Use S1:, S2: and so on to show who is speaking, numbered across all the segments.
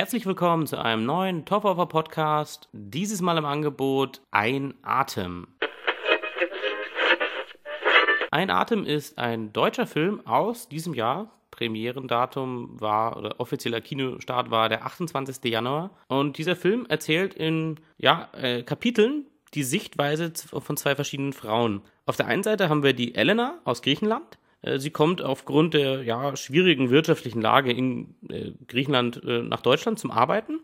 S1: Herzlich willkommen zu einem neuen Top Offer Podcast. Dieses Mal im Angebot Ein Atem. Ein Atem ist ein deutscher Film aus diesem Jahr. Premierendatum war oder offizieller Kinostart war der 28. Januar. Und dieser Film erzählt in ja, äh, Kapiteln die Sichtweise von zwei verschiedenen Frauen. Auf der einen Seite haben wir die Elena aus Griechenland. Äh, sie kommt aufgrund der ja, schwierigen wirtschaftlichen Lage in äh, Griechenland äh, nach Deutschland zum Arbeiten.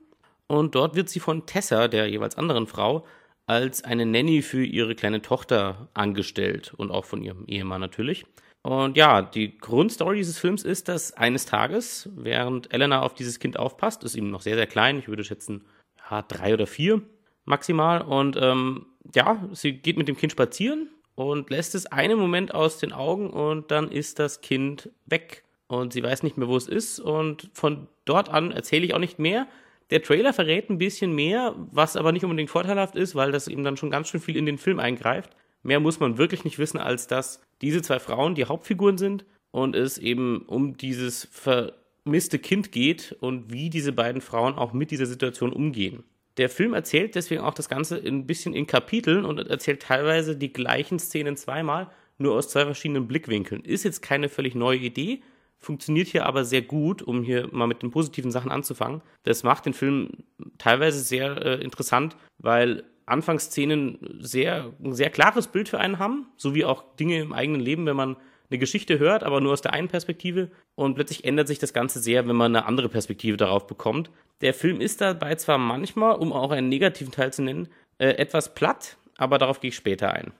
S1: Und dort wird sie von Tessa, der jeweils anderen Frau, als eine Nanny für ihre kleine Tochter angestellt und auch von ihrem Ehemann natürlich. Und ja, die Grundstory dieses Films ist, dass eines Tages, während Elena auf dieses Kind aufpasst, ist ihm noch sehr, sehr klein, ich würde schätzen, ja, drei oder vier maximal. Und ähm, ja, sie geht mit dem Kind spazieren und lässt es einen Moment aus den Augen und dann ist das Kind weg. Und sie weiß nicht mehr, wo es ist. Und von dort an erzähle ich auch nicht mehr. Der Trailer verrät ein bisschen mehr, was aber nicht unbedingt vorteilhaft ist, weil das eben dann schon ganz schön viel in den Film eingreift. Mehr muss man wirklich nicht wissen, als dass diese zwei Frauen die Hauptfiguren sind und es eben um dieses vermisste Kind geht und wie diese beiden Frauen auch mit dieser Situation umgehen. Der Film erzählt deswegen auch das Ganze ein bisschen in Kapiteln und erzählt teilweise die gleichen Szenen zweimal, nur aus zwei verschiedenen Blickwinkeln. Ist jetzt keine völlig neue Idee, funktioniert hier aber sehr gut, um hier mal mit den positiven Sachen anzufangen. Das macht den Film teilweise sehr äh, interessant, weil Anfangsszenen sehr, ein sehr klares Bild für einen haben, sowie auch Dinge im eigenen Leben, wenn man eine Geschichte hört, aber nur aus der einen Perspektive. Und plötzlich ändert sich das Ganze sehr, wenn man eine andere Perspektive darauf bekommt. Der Film ist dabei zwar manchmal, um auch einen negativen Teil zu nennen, äh, etwas platt, aber darauf gehe ich später ein.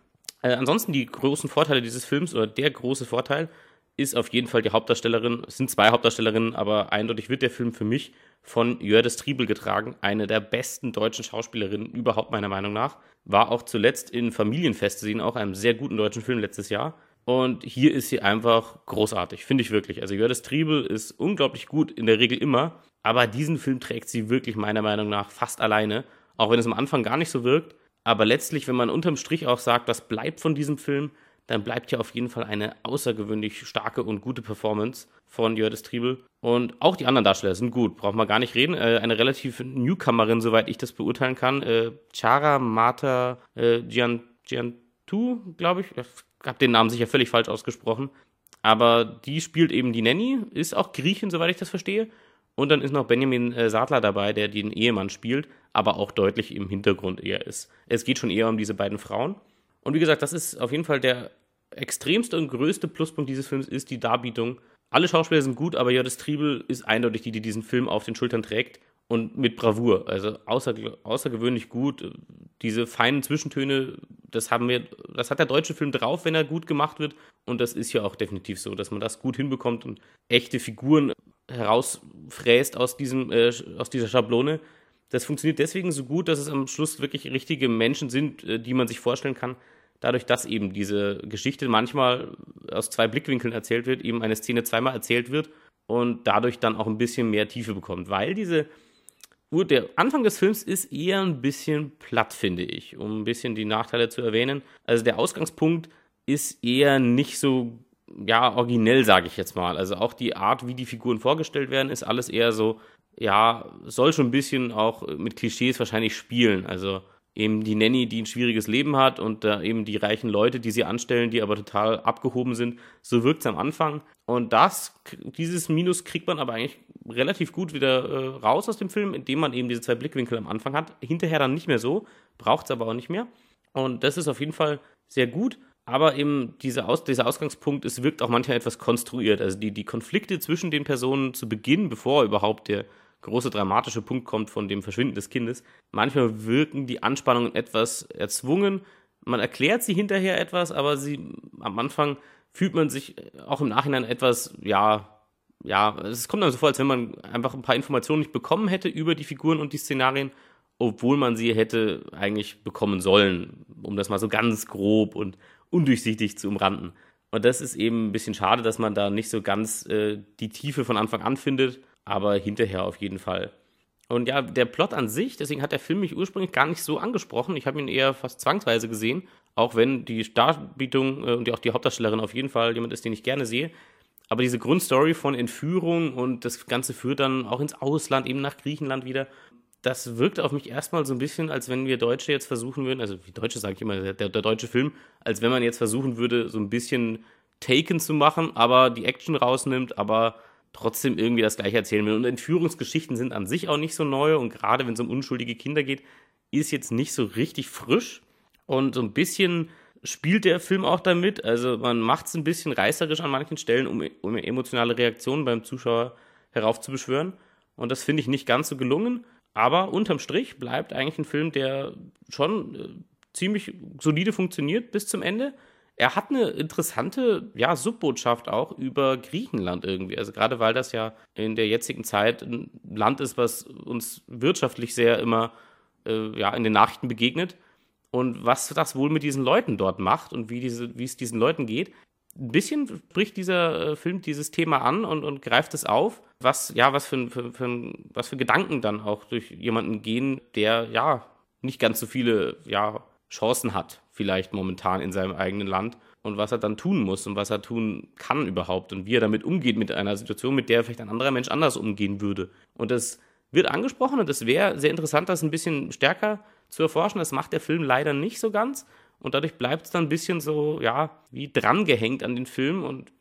S1: Äh, ansonsten die großen Vorteile dieses Films oder der große Vorteil ist auf jeden Fall die Hauptdarstellerin. Es sind zwei Hauptdarstellerinnen, aber eindeutig wird der Film für mich von Jördis Triebel getragen. Eine der besten deutschen Schauspielerinnen überhaupt meiner Meinung nach. War auch zuletzt in Familienfest zu sehen, auch einem sehr guten deutschen Film letztes Jahr. Und hier ist sie einfach großartig, finde ich wirklich. Also Jördis Triebel ist unglaublich gut, in der Regel immer. Aber diesen Film trägt sie wirklich meiner Meinung nach fast alleine. Auch wenn es am Anfang gar nicht so wirkt. Aber letztlich, wenn man unterm Strich auch sagt, das bleibt von diesem Film, dann bleibt ja auf jeden Fall eine außergewöhnlich starke und gute Performance von Jördis Triebel. Und auch die anderen Darsteller sind gut, braucht man gar nicht reden. Äh, eine relativ Newcomerin, soweit ich das beurteilen kann. Äh, Chara Mata äh, Gian, Giantu, glaube ich. Ich habe den Namen sicher völlig falsch ausgesprochen. Aber die spielt eben die Nanny, ist auch Griechin, soweit ich das verstehe. Und dann ist noch Benjamin äh, Sadler dabei, der den Ehemann spielt, aber auch deutlich im Hintergrund eher ist. Es geht schon eher um diese beiden Frauen. Und wie gesagt, das ist auf jeden Fall der extremste und größte Pluspunkt dieses Films ist die Darbietung. Alle Schauspieler sind gut, aber Jördis Triebel ist eindeutig die, die diesen Film auf den Schultern trägt und mit Bravour. Also außer, außergewöhnlich gut. Diese feinen Zwischentöne, das haben wir, das hat der deutsche Film drauf, wenn er gut gemacht wird. Und das ist ja auch definitiv so, dass man das gut hinbekommt und echte Figuren herausfräst aus diesem, äh, aus dieser Schablone. Das funktioniert deswegen so gut, dass es am Schluss wirklich richtige Menschen sind, äh, die man sich vorstellen kann, dadurch, dass eben diese Geschichte manchmal aus zwei Blickwinkeln erzählt wird, eben eine Szene zweimal erzählt wird und dadurch dann auch ein bisschen mehr Tiefe bekommt. Weil diese, der Anfang des Films ist eher ein bisschen platt, finde ich, um ein bisschen die Nachteile zu erwähnen. Also der Ausgangspunkt ist eher nicht so, ja, originell, sage ich jetzt mal. Also auch die Art, wie die Figuren vorgestellt werden, ist alles eher so, ja, soll schon ein bisschen auch mit Klischees wahrscheinlich spielen. Also eben die Nanny, die ein schwieriges Leben hat und äh, eben die reichen Leute, die sie anstellen, die aber total abgehoben sind. So wirkt es am Anfang. Und das, dieses Minus kriegt man aber eigentlich relativ gut wieder äh, raus aus dem Film, indem man eben diese zwei Blickwinkel am Anfang hat. Hinterher dann nicht mehr so, braucht es aber auch nicht mehr. Und das ist auf jeden Fall sehr gut. Aber eben diese Aus, dieser Ausgangspunkt, es wirkt auch manchmal etwas konstruiert. Also die, die Konflikte zwischen den Personen zu Beginn, bevor überhaupt der große dramatische Punkt kommt von dem Verschwinden des Kindes. Manchmal wirken die Anspannungen etwas erzwungen. Man erklärt sie hinterher etwas, aber sie am Anfang fühlt man sich auch im Nachhinein etwas, ja, ja, es kommt dann so vor, als wenn man einfach ein paar Informationen nicht bekommen hätte über die Figuren und die Szenarien, obwohl man sie hätte eigentlich bekommen sollen, um das mal so ganz grob und undurchsichtig zu umranden. Und das ist eben ein bisschen schade, dass man da nicht so ganz äh, die Tiefe von Anfang an findet aber hinterher auf jeden Fall. Und ja, der Plot an sich, deswegen hat der Film mich ursprünglich gar nicht so angesprochen. Ich habe ihn eher fast zwangsweise gesehen, auch wenn die Starbietung äh, und auch die Hauptdarstellerin auf jeden Fall jemand ist, den ich gerne sehe. Aber diese Grundstory von Entführung und das Ganze führt dann auch ins Ausland, eben nach Griechenland wieder. Das wirkt auf mich erstmal so ein bisschen, als wenn wir Deutsche jetzt versuchen würden, also wie Deutsche sage ich immer, der, der deutsche Film, als wenn man jetzt versuchen würde, so ein bisschen Taken zu machen, aber die Action rausnimmt, aber trotzdem irgendwie das gleiche erzählen will. Und Entführungsgeschichten sind an sich auch nicht so neu und gerade wenn es um unschuldige Kinder geht, ist jetzt nicht so richtig frisch und so ein bisschen spielt der Film auch damit. Also man macht es ein bisschen reißerisch an manchen Stellen, um, um emotionale Reaktionen beim Zuschauer heraufzubeschwören. Und das finde ich nicht ganz so gelungen. Aber unterm Strich bleibt eigentlich ein Film, der schon äh, ziemlich solide funktioniert bis zum Ende. Er hat eine interessante ja, Subbotschaft auch über Griechenland irgendwie. Also gerade weil das ja in der jetzigen Zeit ein Land ist, was uns wirtschaftlich sehr immer äh, ja, in den Nachrichten begegnet und was das wohl mit diesen Leuten dort macht und wie, diese, wie es diesen Leuten geht. Ein bisschen spricht dieser äh, Film dieses Thema an und, und greift es auf, was, ja, was für, für, für, was für Gedanken dann auch durch jemanden gehen, der ja nicht ganz so viele ja, Chancen hat, vielleicht momentan in seinem eigenen Land und was er dann tun muss und was er tun kann überhaupt und wie er damit umgeht mit einer Situation, mit der vielleicht ein anderer Mensch anders umgehen würde. Und das wird angesprochen und es wäre sehr interessant, das ein bisschen stärker zu erforschen. Das macht der Film leider nicht so ganz. Und dadurch bleibt es dann ein bisschen so, ja, wie drangehängt an den Film. Und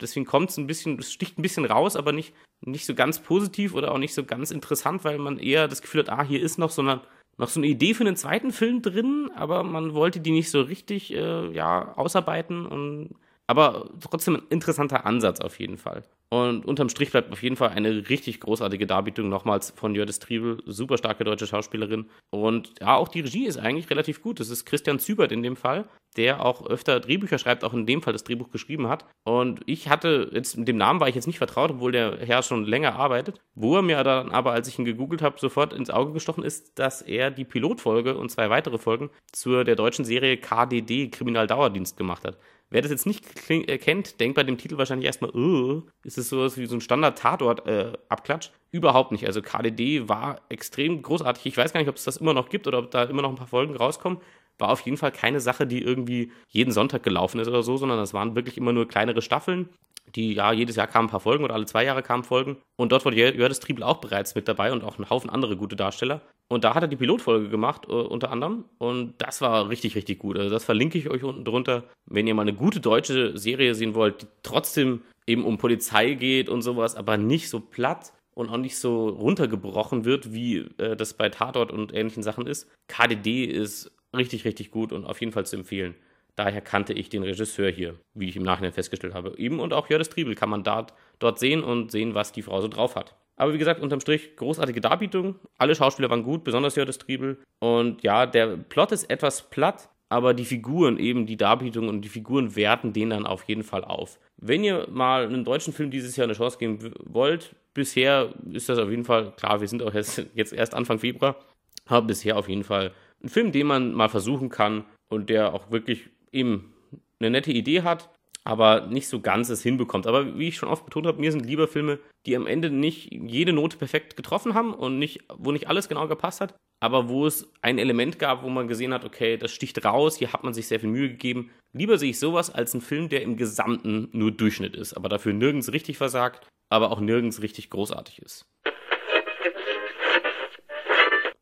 S1: deswegen kommt es ein bisschen, es sticht ein bisschen raus, aber nicht, nicht so ganz positiv oder auch nicht so ganz interessant, weil man eher das Gefühl hat, ah, hier ist noch so eine, noch so eine Idee für einen zweiten Film drin, aber man wollte die nicht so richtig, äh, ja, ausarbeiten und aber trotzdem ein interessanter Ansatz auf jeden Fall. Und unterm Strich bleibt auf jeden Fall eine richtig großartige Darbietung nochmals von Jördis Triebel. Super starke deutsche Schauspielerin. Und ja, auch die Regie ist eigentlich relativ gut. Das ist Christian Zübert in dem Fall, der auch öfter Drehbücher schreibt, auch in dem Fall das Drehbuch geschrieben hat. Und ich hatte jetzt, mit dem Namen war ich jetzt nicht vertraut, obwohl der Herr schon länger arbeitet. Wo er mir dann aber, als ich ihn gegoogelt habe, sofort ins Auge gestochen ist, dass er die Pilotfolge und zwei weitere Folgen zur der deutschen Serie KDD Kriminaldauerdienst gemacht hat. Wer das jetzt nicht äh, kennt, denkt bei dem Titel wahrscheinlich erstmal, oh, ist es sowas wie so ein Standard-Tatort-Abklatsch? Äh, Überhaupt nicht. Also KDD war extrem großartig. Ich weiß gar nicht, ob es das immer noch gibt oder ob da immer noch ein paar Folgen rauskommen. War auf jeden Fall keine Sache, die irgendwie jeden Sonntag gelaufen ist oder so, sondern das waren wirklich immer nur kleinere Staffeln die ja jedes Jahr kamen ein paar Folgen oder alle zwei Jahre kamen Folgen. Und dort war Jördes Triebel auch bereits mit dabei und auch ein Haufen andere gute Darsteller. Und da hat er die Pilotfolge gemacht, äh, unter anderem. Und das war richtig, richtig gut. Also das verlinke ich euch unten drunter, wenn ihr mal eine gute deutsche Serie sehen wollt, die trotzdem eben um Polizei geht und sowas, aber nicht so platt und auch nicht so runtergebrochen wird, wie äh, das bei Tatort und ähnlichen Sachen ist. KDD ist richtig, richtig gut und auf jeden Fall zu empfehlen. Daher kannte ich den Regisseur hier, wie ich im Nachhinein festgestellt habe. Eben und auch Jördes Triebel kann man dort, dort sehen und sehen, was die Frau so drauf hat. Aber wie gesagt, unterm Strich großartige Darbietung. Alle Schauspieler waren gut, besonders Jördes Triebel. Und ja, der Plot ist etwas platt, aber die Figuren, eben die Darbietung und die Figuren werten den dann auf jeden Fall auf. Wenn ihr mal einen deutschen Film dieses Jahr eine Chance geben wollt, bisher ist das auf jeden Fall, klar, wir sind auch jetzt, jetzt erst Anfang Februar, aber bisher auf jeden Fall ein Film, den man mal versuchen kann und der auch wirklich eben eine nette Idee hat, aber nicht so ganz es hinbekommt. Aber wie ich schon oft betont habe, mir sind lieber Filme, die am Ende nicht jede Note perfekt getroffen haben und nicht, wo nicht alles genau gepasst hat, aber wo es ein Element gab, wo man gesehen hat, okay, das sticht raus, hier hat man sich sehr viel Mühe gegeben. Lieber sehe ich sowas als einen Film, der im Gesamten nur Durchschnitt ist, aber dafür nirgends richtig versagt, aber auch nirgends richtig großartig ist.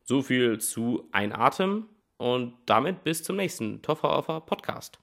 S1: So viel zu Ein Atem und damit bis zum nächsten Toffer Podcast.